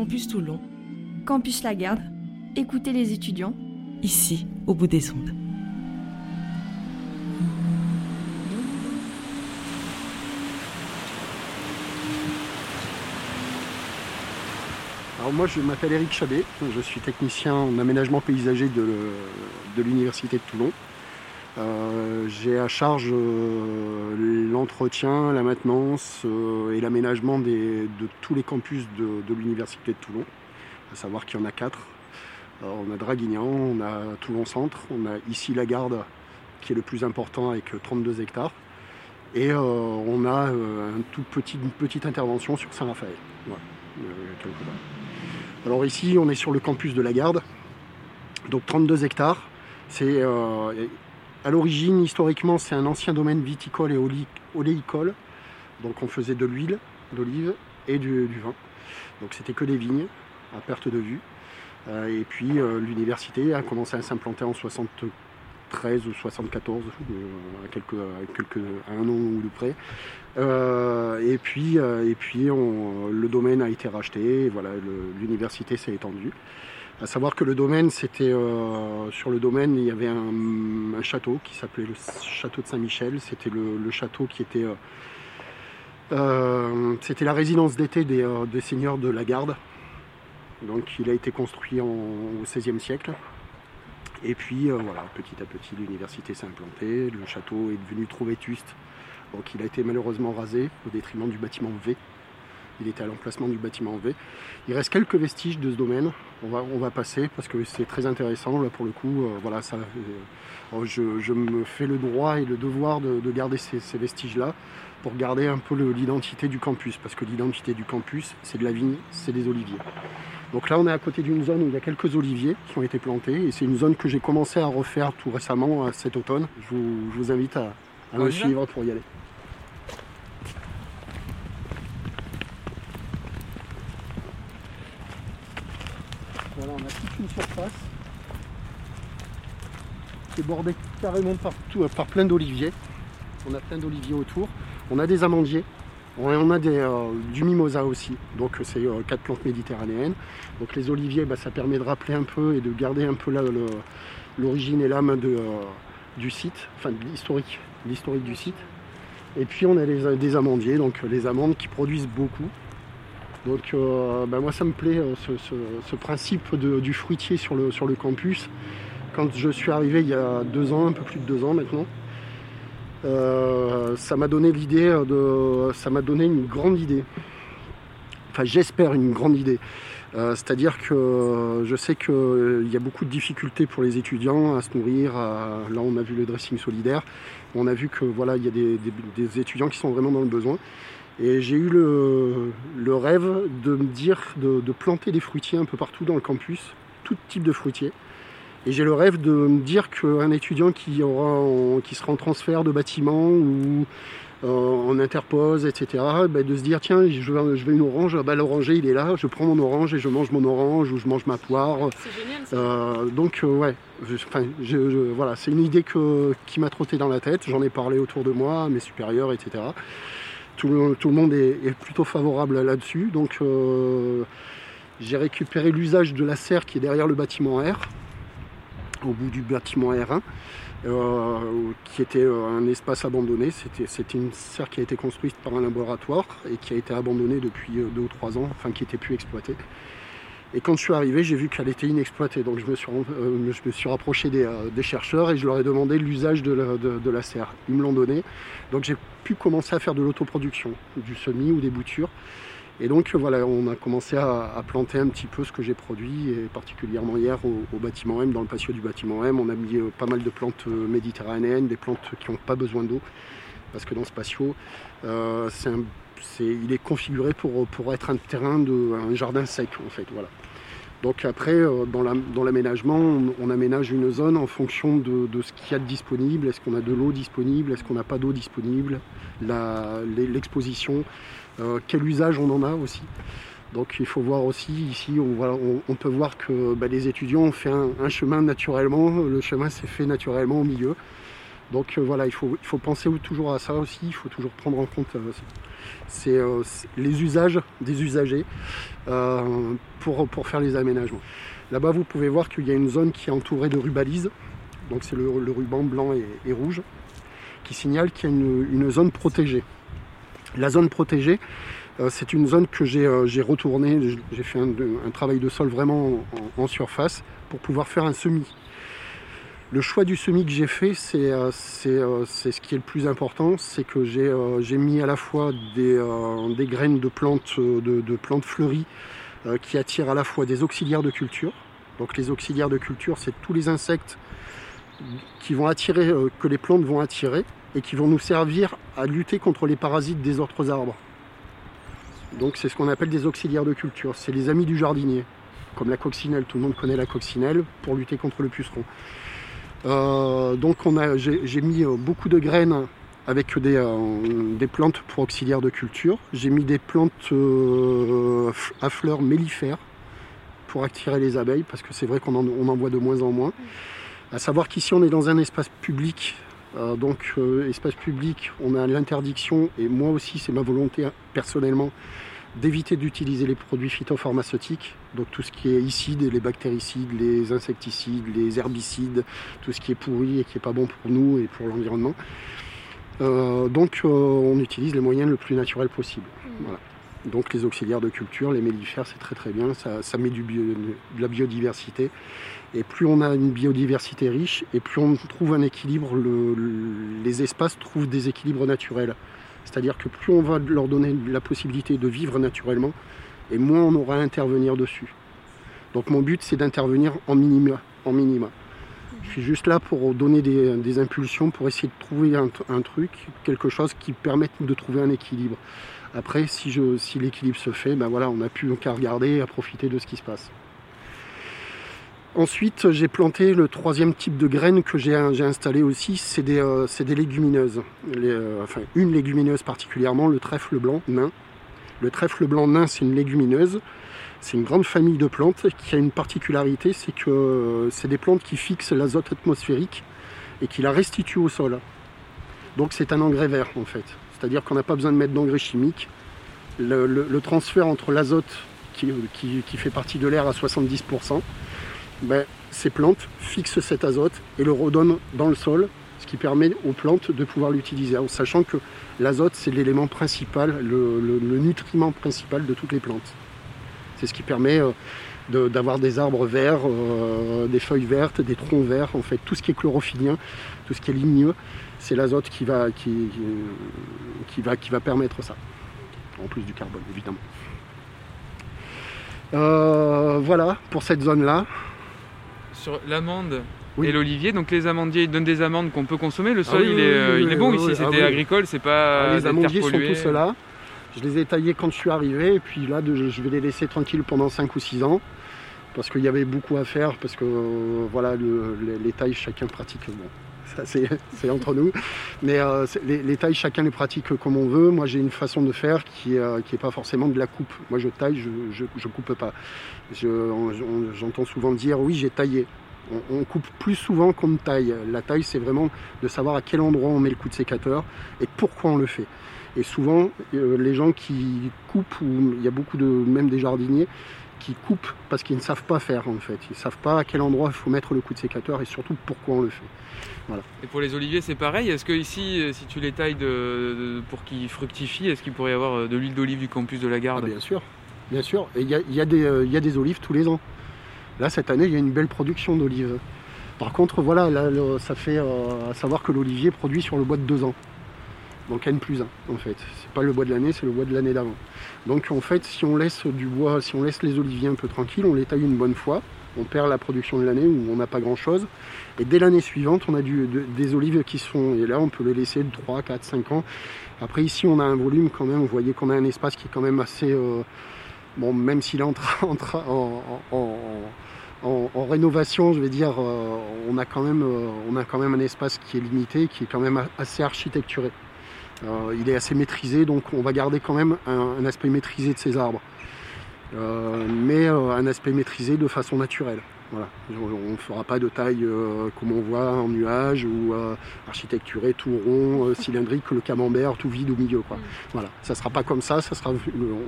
Campus Toulon. Campus Lagarde. Écoutez les étudiants. Ici, au bout des ondes. Alors moi je m'appelle Eric Chabet, je suis technicien en aménagement paysager de, l'Université de Toulon. Euh, j'ai à charge euh, l'entretien, la maintenance euh, et l'aménagement de tous les campus de, l'Université de Toulon, à savoir qu'il y en a quatre. On a Draguignan, on a Toulon Centre, on a ici la Garde qui est le plus important avec 32 hectares. Et on a un tout une petite intervention sur Saint-Raphaël. Alors ici, on est sur le campus de la Garde, donc 32 hectares. C'est à l'origine, historiquement, c'est un ancien domaine viticole et oléicole. Donc on faisait de l'huile d'olive et du, vin. Donc c'était que des vignes à perte de vue. Euh, et puis euh, l'université a commencé à s'implanter en 73 ou 74, euh, à, quelques, quelques, un an ou de près. et puis, et puis le domaine a été racheté, et voilà, l'université s'est étendue. À savoir que le domaine, c'était euh, sur le domaine, il y avait un, château qui s'appelait le château de Saint-Michel. C'était le, château qui était, euh, euh, c'était la résidence d'été des, seigneurs de la Garde. Donc, il a été construit au XVIe siècle. Et puis, voilà, petit à petit, l'université s'est implantée. Le château est devenu trop vétuste. Donc, il a été malheureusement rasé au détriment du bâtiment V. Il était à l'emplacement du bâtiment V. Il reste quelques vestiges de ce domaine. On va, on va passer parce que c'est très intéressant. Là, pour le coup, euh, voilà, ça, euh, je, me fais le droit et le devoir de, garder ces, vestiges-là pour garder un peu l'identité du campus. Parce que l'identité du campus, c'est de la vigne, c'est des oliviers. Donc là, on est à côté d'une zone où il y a quelques oliviers qui ont été plantés. Et c'est une zone que j'ai commencé à refaire tout récemment, euh, cet automne. Je vous, invite à, me suivre pour y aller. Voilà, on a toute une surface qui est bordée carrément partout, par plein d'oliviers. On a plein d'oliviers autour. On a des amandiers. On a euh, du mimosa aussi, donc c'est euh, quatre plantes méditerranéennes. Donc les oliviers, bah, ça permet de rappeler un peu et de garder un peu l'origine et l'âme euh, du site, enfin l'historique, l'historique du site. Et puis on a des amandiers, donc les amandes qui produisent beaucoup. Donc euh, ben moi ça me plaît euh, ce, principe du fruitier sur le, campus. Quand je suis arrivé il y a deux ans, un peu plus de deux ans maintenant, euh, ça m'a donné l'idée de. ça m'a donné une grande idée. Enfin j'espère une grande idée. C'est-à-dire que je sais qu'il y a beaucoup de difficultés pour les étudiants à se nourrir. là, on a vu le dressing solidaire. On a vu que voilà, il y a des étudiants qui sont vraiment dans le besoin. Et j'ai eu le, rêve de me dire de, planter des fruitiers un peu partout dans le campus, tout type de fruitiers. Et j'ai le rêve de me dire qu'un étudiant qui, aura qui sera en transfert de bâtiment ou euh, en interpose, etc., ben, de se dire tiens, je veux, je veux une orange, bah, l'oranger il est là, je prends mon orange et je mange mon orange ou je mange ma poire. C'est génial euh, donc, euh, ouais, voilà, c'est une idée qui m'a trotté dans la tête. J'en ai parlé autour de moi, mes supérieurs, etc tout le, monde est, plutôt favorable là-dessus. Donc euh, j'ai récupéré l'usage de la serre qui est derrière le bâtiment R, au bout du bâtiment R1, euh, qui était euh, un espace abandonné. C'était une serre qui a été construite par un laboratoire et qui a été abandonnée depuis deux ou trois ans, enfin qui n'était plus exploitée. Et quand je suis arrivé, j'ai vu qu'elle était inexploitée. Donc je me suis, euh, je me suis rapproché euh, des, chercheurs et je leur ai demandé l'usage de, la serre. Ils me l'ont donné. Donc j'ai pu commencer à faire de l'autoproduction, du semis ou des boutures. Et donc voilà, on a commencé à, planter un petit peu ce que j'ai produit, et particulièrement hier au, bâtiment M, dans le patio du bâtiment M, on a mis euh, pas mal de plantes méditerranéennes, des plantes qui n'ont pas besoin d'eau, parce que dans ce patio, il est configuré pour, pour être un terrain de un jardin sec en fait. Voilà. Donc après, euh, dans l'aménagement, on, aménage une zone en fonction de, ce qu'il y a de disponible. Est-ce qu'on a de l'eau disponible? Est-ce qu'on n'a pas d'eau disponible? L'exposition, euh, quel usage on en a aussi? Donc il faut voir aussi, ici, on, peut voir que bah, les étudiants ont fait un, chemin naturellement. Le chemin s'est fait naturellement au milieu. Donc voilà, il faut, il faut penser toujours à ça aussi, il faut toujours prendre en compte c'est, les usages des usagers pour, pour faire les aménagements. Là-bas, vous pouvez voir qu'il y a une zone qui est entourée de rubalises, donc c'est le, ruban blanc et, rouge, qui signale qu'il y a une, zone protégée. La zone protégée, c'est une zone que j'ai, retournée, j'ai fait un, travail de sol vraiment en surface pour pouvoir faire un semis. Le choix du semis que j'ai fait, c'est euh, euh, ce qui est le plus important, c'est que j'ai euh, mis à la fois des, graines de plantes, de, plantes fleuries qui attirent à la fois des auxiliaires de culture. Donc les auxiliaires de culture, c'est tous les insectes qui vont attirer, que les plantes vont attirer et qui vont nous servir à lutter contre les parasites des autres arbres. Donc c'est ce qu'on appelle des auxiliaires de culture. C'est les amis du jardinier, comme la coccinelle. Tout le monde connaît la coccinelle pour lutter contre le puceron. Euh, donc j'ai mis euh, beaucoup de graines avec des, euh, des, plantes pour auxiliaires de culture. J'ai mis des plantes à fleurs mellifères pour attirer les abeilles parce que c'est vrai qu'on en, voit de moins en moins. À savoir qu'ici on est dans un espace public. donc espace public, on a l'interdiction et moi aussi c'est ma volonté personnellement d'éviter d'utiliser les produits phytopharmaceutiques, donc tout ce qui est icide, les bactéricides, les insecticides, les herbicides, tout ce qui est pourri et qui n'est pas bon pour nous et pour l'environnement. Euh, donc euh, on utilise les moyens le plus naturels possible. Mmh. Donc les auxiliaires de culture, les mellifères, c'est très très bien, ça, met du de la biodiversité. Et plus on a une biodiversité riche, et plus on trouve un équilibre, les espaces trouvent des équilibres naturels. C'est-à-dire que plus on va leur donner la possibilité de vivre naturellement, et moins on aura à intervenir dessus. Donc mon but c'est d'intervenir en minima, en minima. Je suis juste là pour donner des, impulsions, pour essayer de trouver un, truc, quelque chose qui permette de trouver un équilibre. Après, si, l'équilibre se fait, ben voilà, on n'a plus qu'à regarder et à profiter de ce qui se passe. Ensuite, j'ai planté le troisième type de graines que j'ai installé aussi, c'est des, euh, légumineuses. Euh, enfin, une légumineuse particulièrement, le trèfle blanc nain. Le trèfle blanc nain, c'est une légumineuse. C'est une grande famille de plantes qui a une particularité, c'est que euh, c'est des plantes qui fixent l'azote atmosphérique et qui la restituent au sol. Donc c'est un engrais vert en fait. C'est-à-dire qu'on n'a pas besoin de mettre d'engrais chimiques. Le, transfert entre l'azote qui, qui fait partie de l'air à 70%, ben, ces plantes fixent cet azote et le redonnent dans le sol, ce qui permet aux plantes de pouvoir l'utiliser, en sachant que l'azote c'est l'élément principal, le, nutriment principal de toutes les plantes. C'est ce qui permet euh, d'avoir des arbres verts, euh, des feuilles vertes, des troncs verts, en fait tout ce qui est chlorophyllien, tout ce qui est ligneux, c'est l'azote qui va, qui, va, qui va permettre ça, en plus du carbone évidemment. Euh, voilà pour cette zone-là sur l'amande et l'olivier. Donc les amandiers ils donnent des amandes qu'on peut consommer. Le sol il, est, bon ici, c'était agricole, c'est pas. les amandiers sont tous là. Je les ai taillés quand je suis arrivé et puis là je vais les laisser tranquilles pendant 5 ou 6 ans parce qu'il y avait beaucoup à faire parce que euh, voilà les, tailles chacun pratique c'est entre nous. Mais euh, les, tailles chacun les pratique comme on veut. Moi j'ai une façon de faire qui n'est euh, pas forcément de la coupe. Moi je taille je, je, coupe pas. J'entends souvent dire oui j'ai taillé. On, coupe plus souvent qu'on ne taille. La taille, c'est vraiment de savoir à quel endroit on met le coup de sécateur et pourquoi on le fait. Et souvent, euh, les gens qui coupent, ou il y a beaucoup de, même des jardiniers, qui coupent parce qu'ils ne savent pas faire en fait. Ils ne savent pas à quel endroit il faut mettre le coup de sécateur et surtout pourquoi on le fait. Voilà. Et pour les oliviers, c'est pareil. Est-ce que ici, euh, si tu les tailles de, pour qu'ils fructifient, est-ce qu'il pourrait y avoir euh, de l'huile d'olive du campus de la Garde? Ah, Bien sûr, bien sûr. Et il y, y, y a, des olives tous les ans. Là, cette année, il y a une belle production d'olives. Par contre, voilà, là, ça fait à savoir que l'olivier produit sur le bois de deux ans donc N plus 1 en fait. C'est pas le bois de l'année, c'est le bois de l'année d'avant. Donc en fait, si on laisse du bois, si on laisse les oliviers un peu tranquilles, on les taille une bonne fois, on perd la production de l'année où on n'a pas grand chose. Et dès l'année suivante, on a des olives qui sont, et là on peut les laisser de 3, 4, 5 ans. Après ici on a un volume quand même, vous voyez qu'on a un espace qui est quand même assez, euh, bon même s'il est en, en, rénovation, je vais dire, euh, on, a quand même, euh, on a quand même un espace qui est limité, qui est quand même assez architecturé. Euh, il est assez maîtrisé, donc on va garder quand même un, aspect maîtrisé de ces arbres. Euh, mais euh, un aspect maîtrisé de façon naturelle. Voilà. On ne fera pas de taille comme on voit en nuage ou architecturé tout rond, cylindrique, le camembert tout vide au milieu. Quoi. Mm. Voilà. Ça sera pas comme ça. ça sera,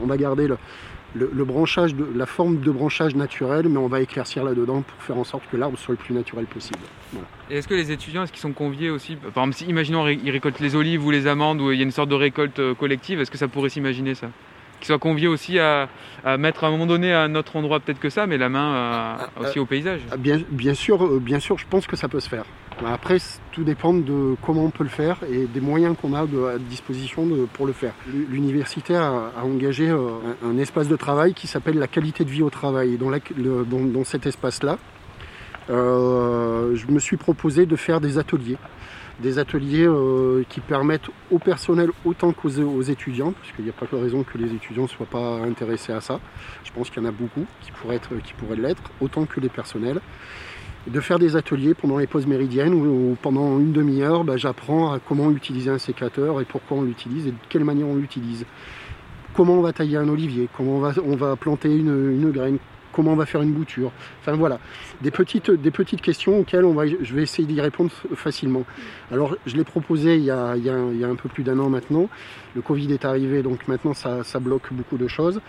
on va garder le, le, branchage, de, la forme de branchage naturel, mais on va éclaircir là-dedans pour faire en sorte que l'arbre soit le plus naturel possible. Et est-ce que les étudiants, est-ce qu'ils sont conviés aussi Par exemple, si, imaginons ils récoltent les olives ou les amandes, où il y a une sorte de récolte euh, collective, est-ce que ça pourrait s'imaginer ça? Qu'ils soient conviés aussi à, mettre à un moment donné à un autre endroit peut-être que ça, mais la main euh, ah, aussi au paysage ah, bien, bien, sûr, euh, bien sûr, je pense que ça peut se faire. Après, tout dépend de comment on peut le faire et des moyens qu'on a à disposition pour le faire. L'université a, engagé euh, un, espace de travail qui s'appelle la qualité de vie au travail. Dans, dans, cet espace-là, je me suis proposé de faire des ateliers. Des ateliers euh, qui permettent au personnel autant qu'aux étudiants, parce qu'il n'y a pas de raison que les étudiants ne soient pas intéressés à ça. Je pense qu'il y en a beaucoup qui pourraient, être, qui pourraient l'être, autant que les personnels de faire des ateliers pendant les pauses méridiennes où, pendant une demi-heure, bah, j'apprends à comment utiliser un sécateur et pourquoi on l'utilise et de quelle manière on l'utilise. Comment on va tailler un olivier, comment on va, planter une graine, comment on va faire une bouture. Enfin voilà, des petites, questions auxquelles je vais essayer d'y répondre facilement. Alors je l'ai proposé il y, a, un peu plus d'un an maintenant. Le Covid est arrivé, donc maintenant ça, bloque beaucoup de choses.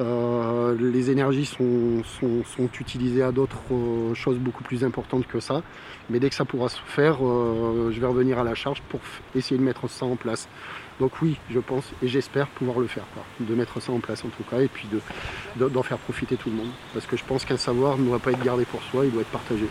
Euh, les énergies sont, sont, utilisées à d'autres euh, choses beaucoup plus importantes que ça. Mais dès que ça pourra se faire, euh, je vais revenir à la charge pour essayer de mettre ça en place. Donc oui, je pense et j'espère pouvoir le faire, de mettre ça en place en tout cas, et puis d'en de, faire profiter tout le monde. Parce que je pense qu'un savoir ne doit pas être gardé pour soi, il doit être partagé.